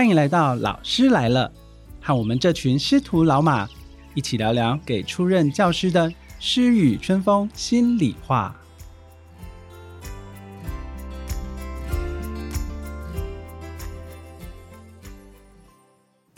欢迎来到老师来了，和我们这群师徒老马一起聊聊给出任教师的诗与春风心里话。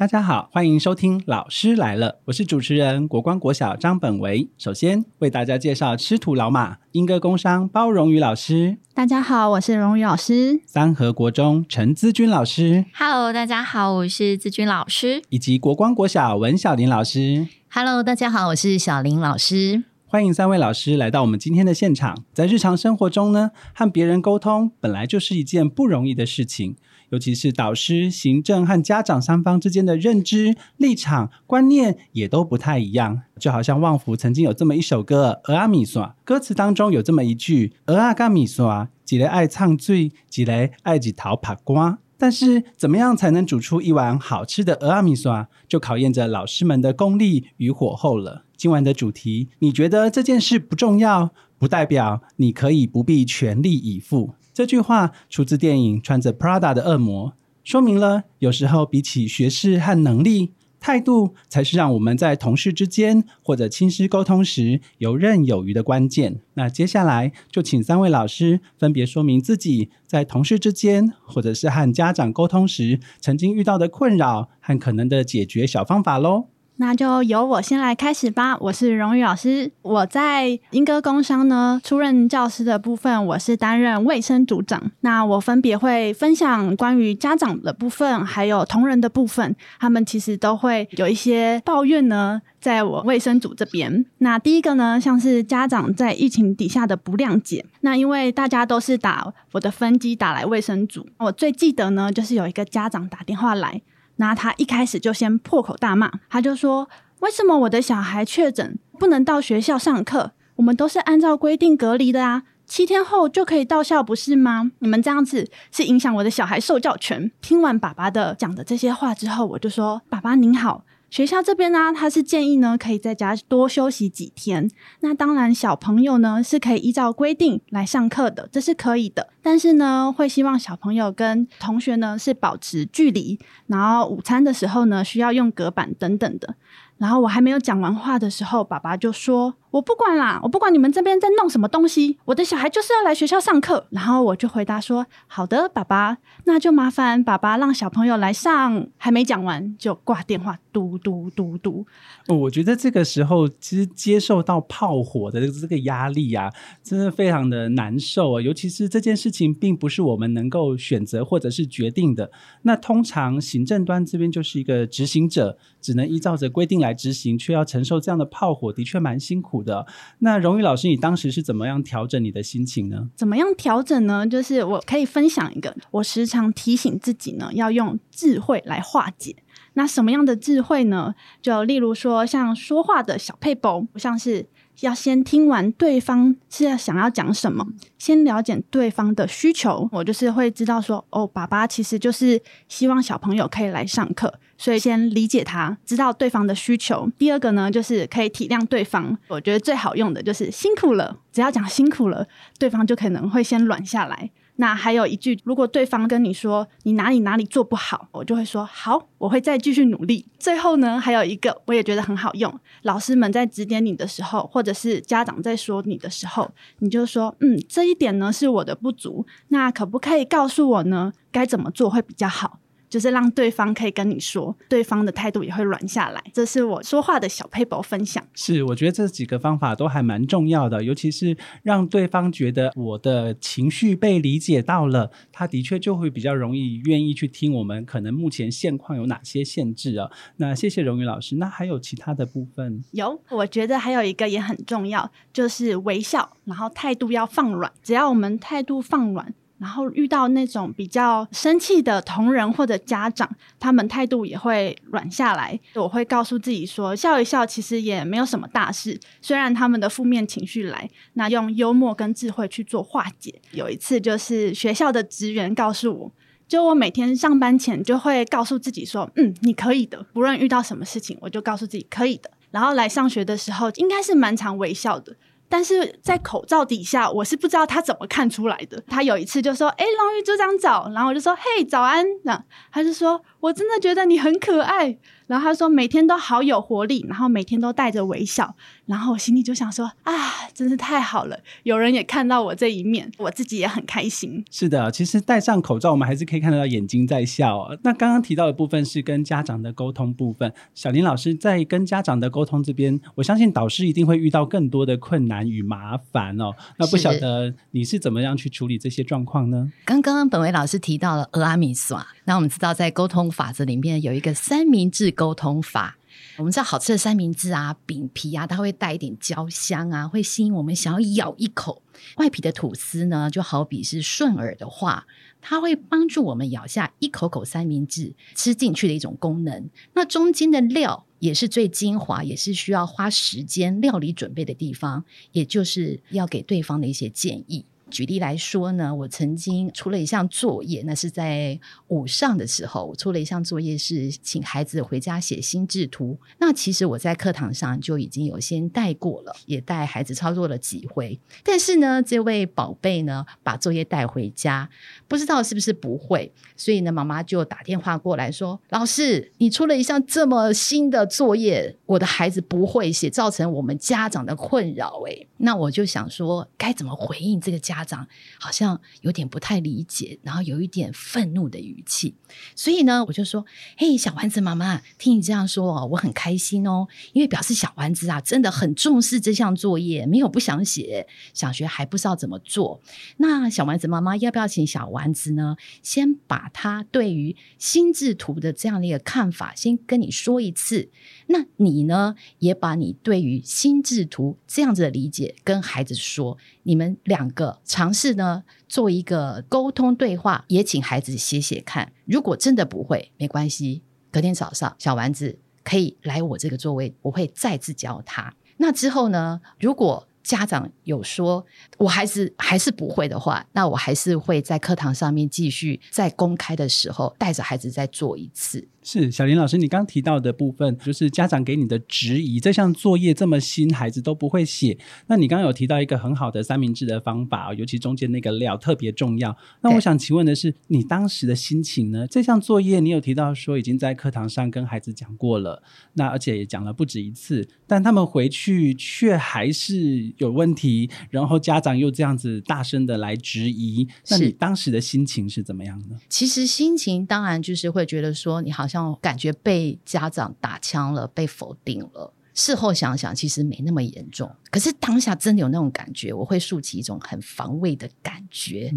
大家好，欢迎收听《老师来了》，我是主持人国光国小张本维。首先为大家介绍师徒老马英歌工商包荣宇老师，大家好，我是荣宇老师。三和国中陈资君老师，Hello，大家好，我是资君老师。以及国光国小文小林老师。Hello，大家好，我是小林老师。欢迎三位老师来到我们今天的现场。在日常生活中呢，和别人沟通本来就是一件不容易的事情，尤其是导师、行政和家长三方之间的认知、立场、观念也都不太一样。就好像旺福曾经有这么一首歌《鹅阿米耍》，歌词当中有这么一句：“鹅阿嘎米耍，几雷爱唱醉，几雷爱几桃爬瓜。”但是，怎么样才能煮出一碗好吃的鹅阿米刷，就考验着老师们的功力与火候了。今晚的主题，你觉得这件事不重要，不代表你可以不必全力以赴。这句话出自电影《穿着 Prada 的恶魔》，说明了有时候比起学识和能力，态度才是让我们在同事之间或者亲师沟通时游刃有余的关键。那接下来就请三位老师分别说明自己在同事之间或者是和家长沟通时曾经遇到的困扰和可能的解决小方法喽。那就由我先来开始吧。我是荣誉老师，我在英歌工商呢出任教师的部分，我是担任卫生组长。那我分别会分享关于家长的部分，还有同仁的部分，他们其实都会有一些抱怨呢。在我卫生组这边，那第一个呢，像是家长在疫情底下的不谅解。那因为大家都是打我的分机打来卫生组，我最记得呢，就是有一个家长打电话来。那他一开始就先破口大骂，他就说：“为什么我的小孩确诊不能到学校上课？我们都是按照规定隔离的啊，七天后就可以到校，不是吗？你们这样子是影响我的小孩受教权。”听完爸爸的讲的这些话之后，我就说：“爸爸您好。”学校这边呢，他是建议呢，可以在家多休息几天。那当然，小朋友呢是可以依照规定来上课的，这是可以的。但是呢，会希望小朋友跟同学呢是保持距离，然后午餐的时候呢需要用隔板等等的。然后我还没有讲完话的时候，爸爸就说：“我不管啦，我不管你们这边在弄什么东西，我的小孩就是要来学校上课。”然后我就回答说：“好的，爸爸，那就麻烦爸爸让小朋友来上。”还没讲完就挂电话，嘟嘟嘟嘟。我觉得这个时候其实接受到炮火的这个压力啊，真的非常的难受啊。尤其是这件事情并不是我们能够选择或者是决定的。那通常行政端这边就是一个执行者，只能依照着规定来执行，却要承受这样的炮火，的确蛮辛苦的。那荣誉老师，你当时是怎么样调整你的心情呢？怎么样调整呢？就是我可以分享一个，我时常提醒自己呢，要用智慧来化解。那什么样的智慧呢？就例如说，像说话的小配包，像是要先听完对方是要想要讲什么，先了解对方的需求。我就是会知道说，哦，爸爸其实就是希望小朋友可以来上课，所以先理解他，知道对方的需求。第二个呢，就是可以体谅对方。我觉得最好用的就是辛苦了，只要讲辛苦了，对方就可能会先软下来。那还有一句，如果对方跟你说你哪里哪里做不好，我就会说好，我会再继续努力。最后呢，还有一个我也觉得很好用，老师们在指点你的时候，或者是家长在说你的时候，你就说嗯，这一点呢是我的不足，那可不可以告诉我呢？该怎么做会比较好？就是让对方可以跟你说，对方的态度也会软下来。这是我说话的小 paper 分享。是，我觉得这几个方法都还蛮重要的，尤其是让对方觉得我的情绪被理解到了，他的确就会比较容易愿意去听我们可能目前现况有哪些限制啊。那谢谢荣誉老师，那还有其他的部分？有，我觉得还有一个也很重要，就是微笑，然后态度要放软。只要我们态度放软。然后遇到那种比较生气的同仁或者家长，他们态度也会软下来。我会告诉自己说，笑一笑其实也没有什么大事。虽然他们的负面情绪来，那用幽默跟智慧去做化解。有一次就是学校的职员告诉我。就我每天上班前就会告诉自己说，嗯，你可以的。不论遇到什么事情，我就告诉自己可以的。然后来上学的时候，应该是蛮常微笑的。但是在口罩底下，我是不知道他怎么看出来的。他有一次就说：“哎，荣誉组长早。”然后我就说：“嘿，早安。”那他就说：“我真的觉得你很可爱。然后他说每天都好有活力，然后每天都带着微笑。然后我心里就想说啊，真是太好了，有人也看到我这一面，我自己也很开心。是的，其实戴上口罩，我们还是可以看得到眼睛在笑哦。那刚刚提到的部分是跟家长的沟通部分，小林老师在跟家长的沟通这边，我相信导师一定会遇到更多的困难与麻烦哦。那不晓得你是怎么样去处理这些状况呢？刚刚本伟老师提到了俄阿米耍，那我们知道在沟通法则里面有一个三明治沟通法。我们知道好吃的三明治啊，饼皮啊，它会带一点焦香啊，会吸引我们想要咬一口。外皮的吐司呢，就好比是顺耳的话，它会帮助我们咬下一口口三明治吃进去的一种功能。那中间的料也是最精华，也是需要花时间料理准备的地方，也就是要给对方的一些建议。举例来说呢，我曾经出了一项作业，那是在午上的时候，我出了一项作业是请孩子回家写心智图。那其实我在课堂上就已经有先带过了，也带孩子操作了几回。但是呢，这位宝贝呢，把作业带回家，不知道是不是不会，所以呢，妈妈就打电话过来说：“老师，你出了一项这么新的作业，我的孩子不会写，造成我们家长的困扰。”诶，那我就想说，该怎么回应这个家？家长好像有点不太理解，然后有一点愤怒的语气，所以呢，我就说：“嘿，小丸子妈妈，听你这样说哦，我很开心哦，因为表示小丸子啊，真的很重视这项作业，没有不想写，想学还不知道怎么做。那小丸子妈妈要不要请小丸子呢，先把他对于心智图的这样的一个看法，先跟你说一次？那你呢，也把你对于心智图这样子的理解跟孩子说，你们两个。”尝试呢做一个沟通对话，也请孩子写写看。如果真的不会，没关系，隔天早上小丸子可以来我这个座位，我会再次教他。那之后呢，如果家长有说我孩子还是不会的话，那我还是会在课堂上面继续在公开的时候带着孩子再做一次。是小林老师，你刚提到的部分，就是家长给你的质疑，这项作业这么新，孩子都不会写。那你刚刚有提到一个很好的三明治的方法，尤其中间那个料特别重要。那我想请问的是，你当时的心情呢？这项作业你有提到说已经在课堂上跟孩子讲过了，那而且也讲了不止一次，但他们回去却还是有问题，然后家长又这样子大声的来质疑，那你当时的心情是怎么样呢？其实心情当然就是会觉得说，你好。像感觉被家长打枪了，被否定了。事后想想，其实没那么严重。可是当下真的有那种感觉，我会竖起一种很防卫的感觉。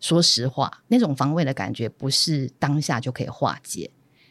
说实话，那种防卫的感觉不是当下就可以化解。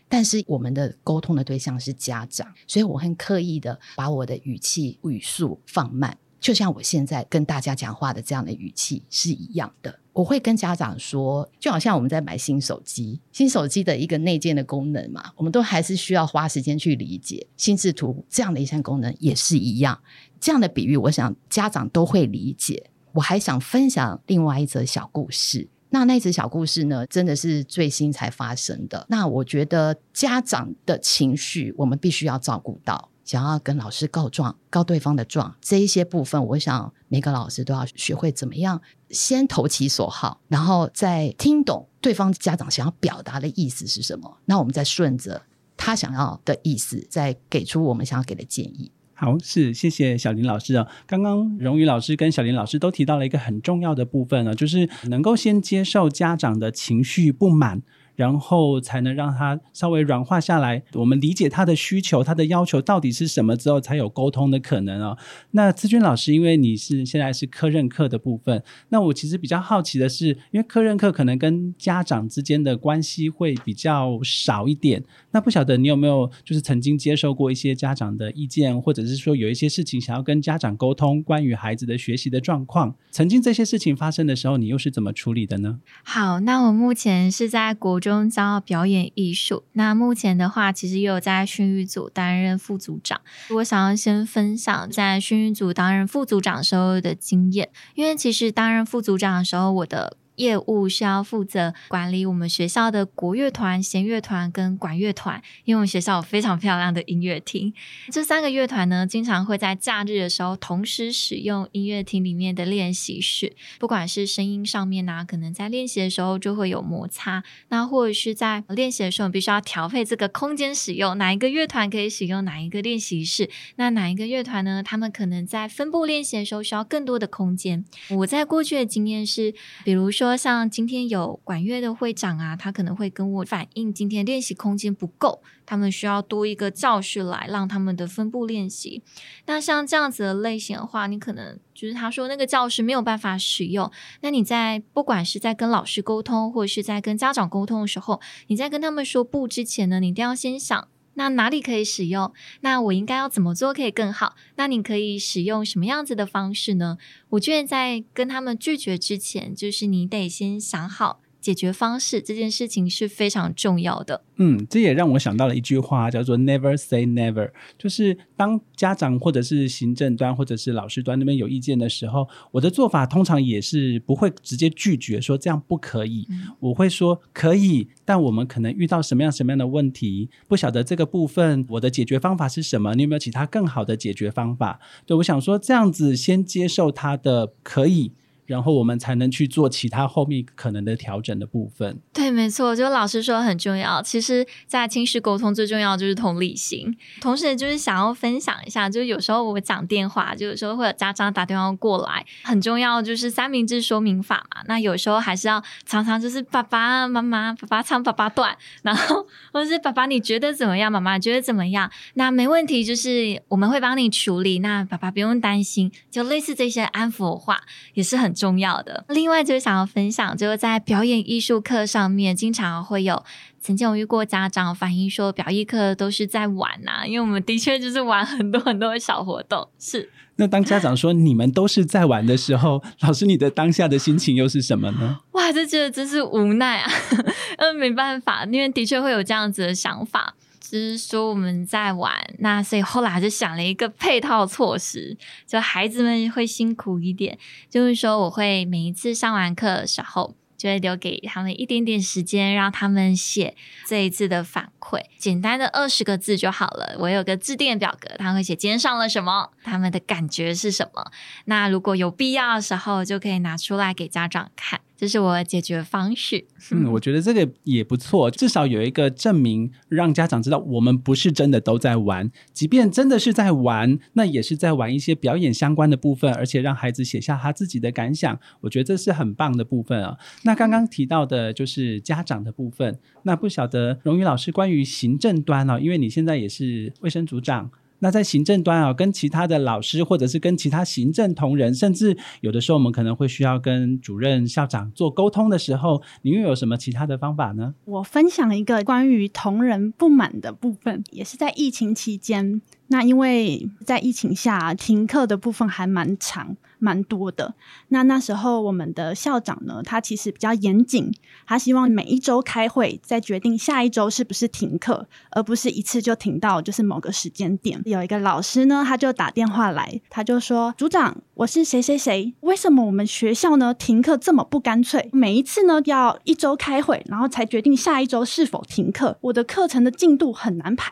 但是我们的沟通的对象是家长，所以我很刻意的把我的语气语速放慢。就像我现在跟大家讲话的这样的语气是一样的，我会跟家长说，就好像我们在买新手机，新手机的一个内建的功能嘛，我们都还是需要花时间去理解。心智图这样的一项功能也是一样，这样的比喻，我想家长都会理解。我还想分享另外一则小故事，那那则小故事呢，真的是最新才发生的。那我觉得家长的情绪，我们必须要照顾到。想要跟老师告状，告对方的状，这一些部分，我想每个老师都要学会怎么样先投其所好，然后再听懂对方家长想要表达的意思是什么，那我们再顺着他想要的意思，再给出我们想要给的建议。好，是谢谢小林老师啊。刚刚荣誉老师跟小林老师都提到了一个很重要的部分呢，就是能够先接受家长的情绪不满。然后才能让他稍微软化下来，我们理解他的需求、他的要求到底是什么之后，才有沟通的可能哦。那志军老师，因为你是现在是科任课的部分，那我其实比较好奇的是，因为科任课可能跟家长之间的关系会比较少一点，那不晓得你有没有就是曾经接受过一些家长的意见，或者是说有一些事情想要跟家长沟通，关于孩子的学习的状况，曾经这些事情发生的时候，你又是怎么处理的呢？好，那我目前是在国。中将要表演艺术，那目前的话，其实也有在训育组担任副组长。我想要先分享在训育组担任副组长时候的经验，因为其实担任副组长的时候，我的业务需要负责管理我们学校的国乐团、弦乐团跟管乐团，因为我们学校有非常漂亮的音乐厅。这三个乐团呢，经常会在假日的时候同时使用音乐厅里面的练习室。不管是声音上面呢，可能在练习的时候就会有摩擦，那或者是在练习的时候，必须要调配这个空间使用，哪一个乐团可以使用哪一个练习室？那哪一个乐团呢？他们可能在分部练习的时候需要更多的空间。我在过去的经验是，比如说。说像今天有管乐的会长啊，他可能会跟我反映今天练习空间不够，他们需要多一个教室来让他们的分部练习。那像这样子的类型的话，你可能就是他说那个教室没有办法使用，那你在不管是在跟老师沟通，或者是在跟家长沟通的时候，你在跟他们说不之前呢，你一定要先想。那哪里可以使用？那我应该要怎么做可以更好？那你可以使用什么样子的方式呢？我觉得在跟他们拒绝之前，就是你得先想好。解决方式这件事情是非常重要的。嗯，这也让我想到了一句话，叫做 “never say never”。就是当家长或者是行政端或者是老师端那边有意见的时候，我的做法通常也是不会直接拒绝说这样不可以。我会说可以，但我们可能遇到什么样什么样的问题，不晓得这个部分我的解决方法是什么？你有没有其他更好的解决方法？对，我想说这样子先接受他的可以。然后我们才能去做其他后面可能的调整的部分。对，没错，就老师说很重要。其实，在亲师沟通最重要就是同理心。同时，就是想要分享一下，就是有时候我讲电话，就有时候会有家长打电话过来，很重要就是三明治说明法嘛。那有时候还是要常常就是爸爸妈妈，爸爸唱爸爸段，然后或者是爸爸你觉得怎么样，妈妈觉得怎么样？那没问题，就是我们会帮你处理。那爸爸不用担心，就类似这些安抚话也是很。重要的。另外，就是想要分享，就是在表演艺术课上面，经常会有曾经有遇过家长反映说，表艺课都是在玩呐，因为我们的确就是玩很多很多的小活动。是。那当家长说你们都是在玩的时候，老师你的当下的心情又是什么呢？哇，这觉得真是无奈啊！嗯，没办法，因为的确会有这样子的想法。是说我们在玩，那所以后来就想了一个配套措施，就孩子们会辛苦一点，就是说我会每一次上完课的时候，就会留给他们一点点时间，让他们写这一次的反馈，简单的二十个字就好了。我有个自定表格，他会写今天上了什么，他们的感觉是什么。那如果有必要的时候，就可以拿出来给家长看。这是我解决方式。嗯，我觉得这个也不错，至少有一个证明，让家长知道我们不是真的都在玩，即便真的是在玩，那也是在玩一些表演相关的部分，而且让孩子写下他自己的感想。我觉得这是很棒的部分啊。那刚刚提到的就是家长的部分，那不晓得荣誉老师关于行政端呢？因为你现在也是卫生组长。那在行政端啊，跟其他的老师，或者是跟其他行政同仁，甚至有的时候我们可能会需要跟主任、校长做沟通的时候，你又有什么其他的方法呢？我分享一个关于同仁不满的部分，也是在疫情期间。那因为在疫情下停课的部分还蛮长。蛮多的。那那时候我们的校长呢，他其实比较严谨，他希望每一周开会，再决定下一周是不是停课，而不是一次就停到就是某个时间点。有一个老师呢，他就打电话来，他就说：“组长，我是谁谁谁，为什么我们学校呢停课这么不干脆？每一次呢要一周开会，然后才决定下一周是否停课，我的课程的进度很难排。”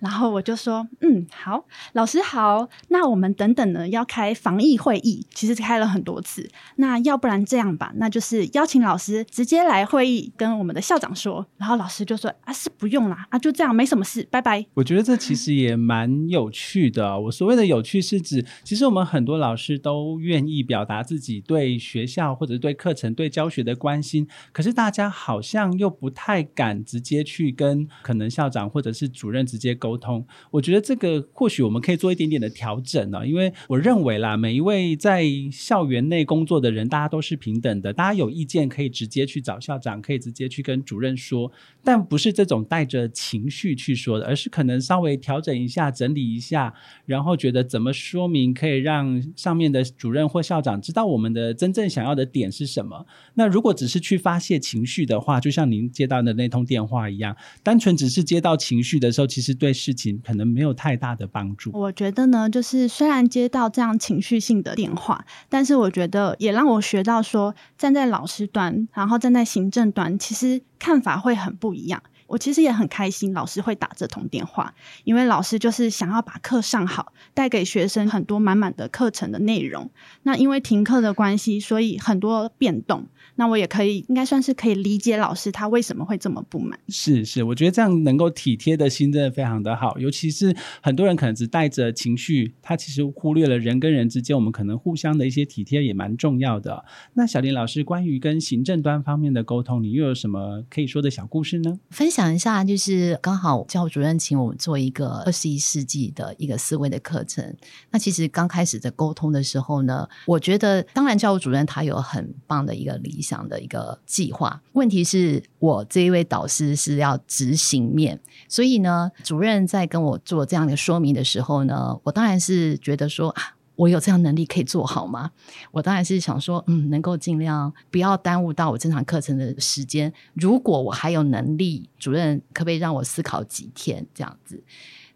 然后我就说：“嗯，好，老师好，那我们等等呢要开防疫会议。”其实开了很多次，那要不然这样吧，那就是邀请老师直接来会议，跟我们的校长说，然后老师就说啊，是不用啦，啊，就这样，没什么事，拜拜。我觉得这其实也蛮有趣的。我所谓的有趣是指，其实我们很多老师都愿意表达自己对学校或者是对课程、对教学的关心，可是大家好像又不太敢直接去跟可能校长或者是主任直接沟沟通。我觉得这个或许我们可以做一点点的调整呢，因为我认为啦，每一位在校园内工作的人，大家都是平等的。大家有意见可以直接去找校长，可以直接去跟主任说，但不是这种带着情绪去说的，而是可能稍微调整一下、整理一下，然后觉得怎么说明可以让上面的主任或校长知道我们的真正想要的点是什么。那如果只是去发泄情绪的话，就像您接到的那通电话一样，单纯只是接到情绪的时候，其实对事情可能没有太大的帮助。我觉得呢，就是虽然接到这样情绪性的电话，但是我觉得也让我学到说，站在老师端，然后站在行政端，其实看法会很不一样。我其实也很开心，老师会打这通电话，因为老师就是想要把课上好，带给学生很多满满的课程的内容。那因为停课的关系，所以很多变动。那我也可以，应该算是可以理解老师他为什么会这么不满。是是，我觉得这样能够体贴的心真的非常的好，尤其是很多人可能只带着情绪，他其实忽略了人跟人之间我们可能互相的一些体贴也蛮重要的。那小林老师，关于跟行政端方面的沟通，你又有什么可以说的小故事呢？分享一下，就是刚好教务主任请我们做一个二十一世纪的一个思维的课程。那其实刚开始在沟通的时候呢，我觉得当然教务主任他有很棒的一个理。想的一个计划，问题是我这一位导师是要执行面，所以呢，主任在跟我做这样的说明的时候呢，我当然是觉得说啊，我有这样能力可以做好吗？我当然是想说，嗯，能够尽量不要耽误到我正常课程的时间。如果我还有能力，主任可不可以让我思考几天这样子？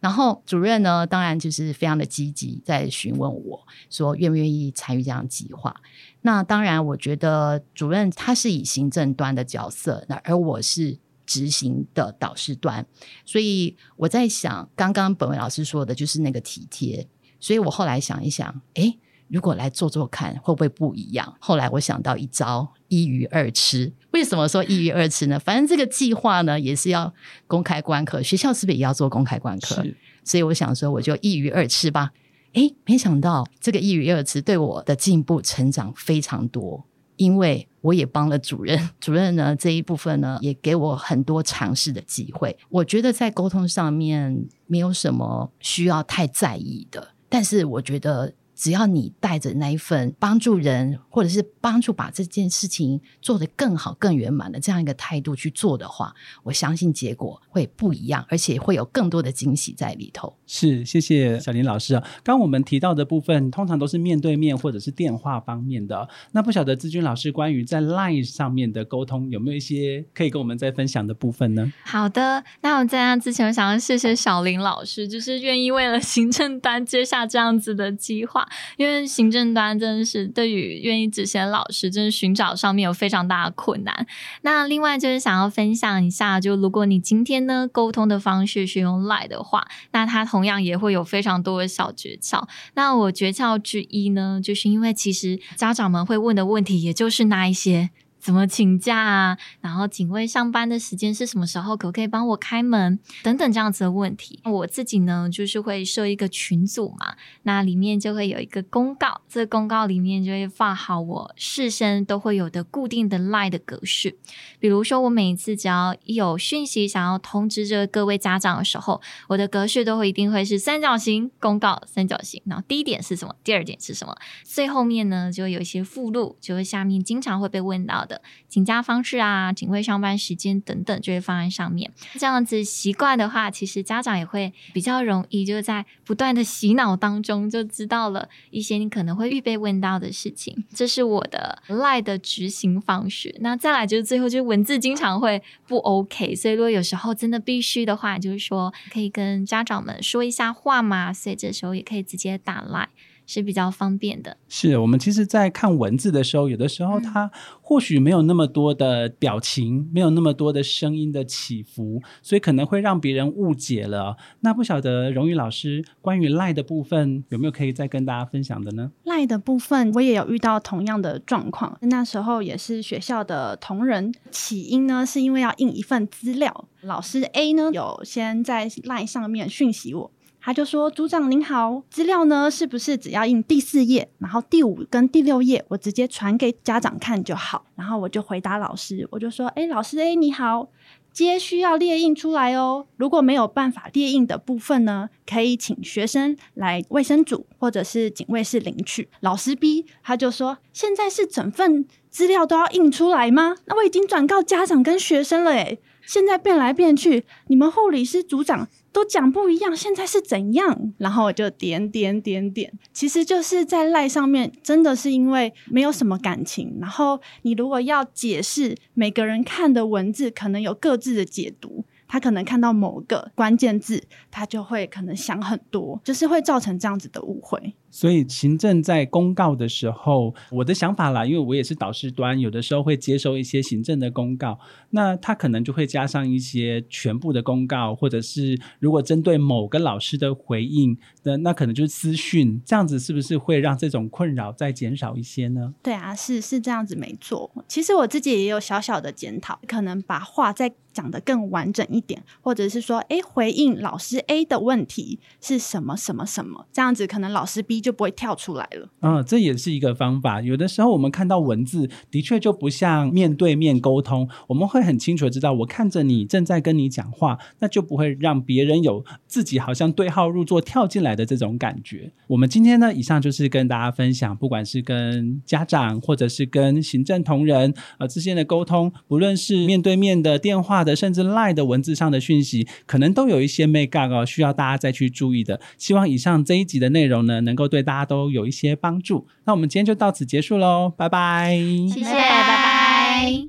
然后主任呢，当然就是非常的积极，在询问我说愿不愿意参与这样计划。那当然，我觉得主任他是以行政端的角色，那而我是执行的导师端，所以我在想，刚刚本位老师说的就是那个体贴。所以我后来想一想，诶，如果来做做看，会不会不一样？后来我想到一招，一鱼二吃。为什么说一鱼二吃呢？反正这个计划呢，也是要公开观课，学校是不是也要做公开观课？所以我想说，我就一鱼二吃吧。诶，没想到这个一鱼二吃对我的进步成长非常多，因为我也帮了主任，主任呢这一部分呢也给我很多尝试的机会。我觉得在沟通上面没有什么需要太在意的，但是我觉得。只要你带着那一份帮助人，或者是帮助把这件事情做得更好、更圆满的这样一个态度去做的话，我相信结果会不一样，而且会有更多的惊喜在里头。是，谢谢小林老师啊。刚我们提到的部分，通常都是面对面或者是电话方面的。那不晓得志军老师关于在 Line 上面的沟通，有没有一些可以跟我们再分享的部分呢？好的，那我在那之前，我想要谢谢小林老师，就是愿意为了行政单接下这样子的计划。因为行政端真的是对于愿意执行老师，真的寻找上面有非常大的困难。那另外就是想要分享一下，就如果你今天呢沟通的方式是用 Line 的话，那它同样也会有非常多的小诀窍。那我诀窍之一呢，就是因为其实家长们会问的问题，也就是那一些。怎么请假啊？然后警卫上班的时间是什么时候？可不可以帮我开门？等等这样子的问题，我自己呢就是会设一个群组嘛，那里面就会有一个公告，这个公告里面就会放好我事先都会有的固定的 line 的格式。比如说我每一次只要一有讯息想要通知这各位家长的时候，我的格式都会一定会是三角形公告，三角形。然后第一点是什么？第二点是什么？最后面呢就有一些附录，就会下面经常会被问到的。请假方式啊，警卫上班时间等等，就会放在上面。这样子习惯的话，其实家长也会比较容易，就在不断的洗脑当中，就知道了一些你可能会预备问到的事情。这是我的赖的执行方式。那再来就是最后，就是文字经常会不 OK，所以如果有时候真的必须的话，就是说可以跟家长们说一下话嘛，所以这时候也可以直接打赖。是比较方便的。是我们其实，在看文字的时候，有的时候它或许没有那么多的表情，没有那么多的声音的起伏，所以可能会让别人误解了。那不晓得荣誉老师关于赖的部分，有没有可以再跟大家分享的呢？赖的部分，我也有遇到同样的状况。那时候也是学校的同仁，起因呢是因为要印一份资料，老师 A 呢有先在赖上面讯息我。他就说：“组长您好，资料呢是不是只要印第四页，然后第五跟第六页我直接传给家长看就好？”然后我就回答老师，我就说：“哎，老师，哎，你好，接需要列印出来哦。如果没有办法列印的部分呢，可以请学生来卫生组或者是警卫室领取。”老师 B 他就说：“现在是整份资料都要印出来吗？那我已经转告家长跟学生了，诶，现在变来变去，你们护理师组长。”都讲不一样，现在是怎样？然后我就点点点点，其实就是在赖上面，真的是因为没有什么感情。然后你如果要解释，每个人看的文字可能有各自的解读。他可能看到某个关键字，他就会可能想很多，就是会造成这样子的误会。所以行政在公告的时候，我的想法啦，因为我也是导师端，有的时候会接收一些行政的公告，那他可能就会加上一些全部的公告，或者是如果针对某个老师的回应，那那可能就是私讯，这样子是不是会让这种困扰再减少一些呢？对啊，是是这样子没错。其实我自己也有小小的检讨，可能把话再讲得更完整一点，或者是说，哎，回应老师 A 的问题是什么什么什么，这样子可能老师 B 就不会跳出来了。嗯，这也是一个方法。有的时候我们看到文字，的确就不像面对面沟通，我们会很清楚的知道，我看着你正在跟你讲话，那就不会让别人有自己好像对号入座跳进来的这种感觉。我们今天呢，以上就是跟大家分享，不管是跟家长或者是跟行政同仁呃之间的沟通，不论是面对面的电话的，甚至 Line 的文字上的讯息，可能都有一些 make up 哦，需要大家再去注意的。希望以上这一集的内容呢，能够对大家都有一些帮助。那我们今天就到此结束喽，拜拜。谢谢，拜拜。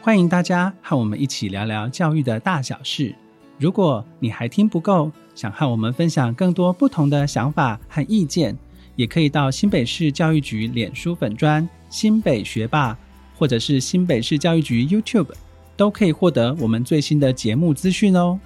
欢迎大家和我们一起聊聊教育的大小事。如果你还听不够，想和我们分享更多不同的想法和意见，也可以到新北市教育局脸书粉专新北学霸，或者是新北市教育局 YouTube，都可以获得我们最新的节目资讯哦。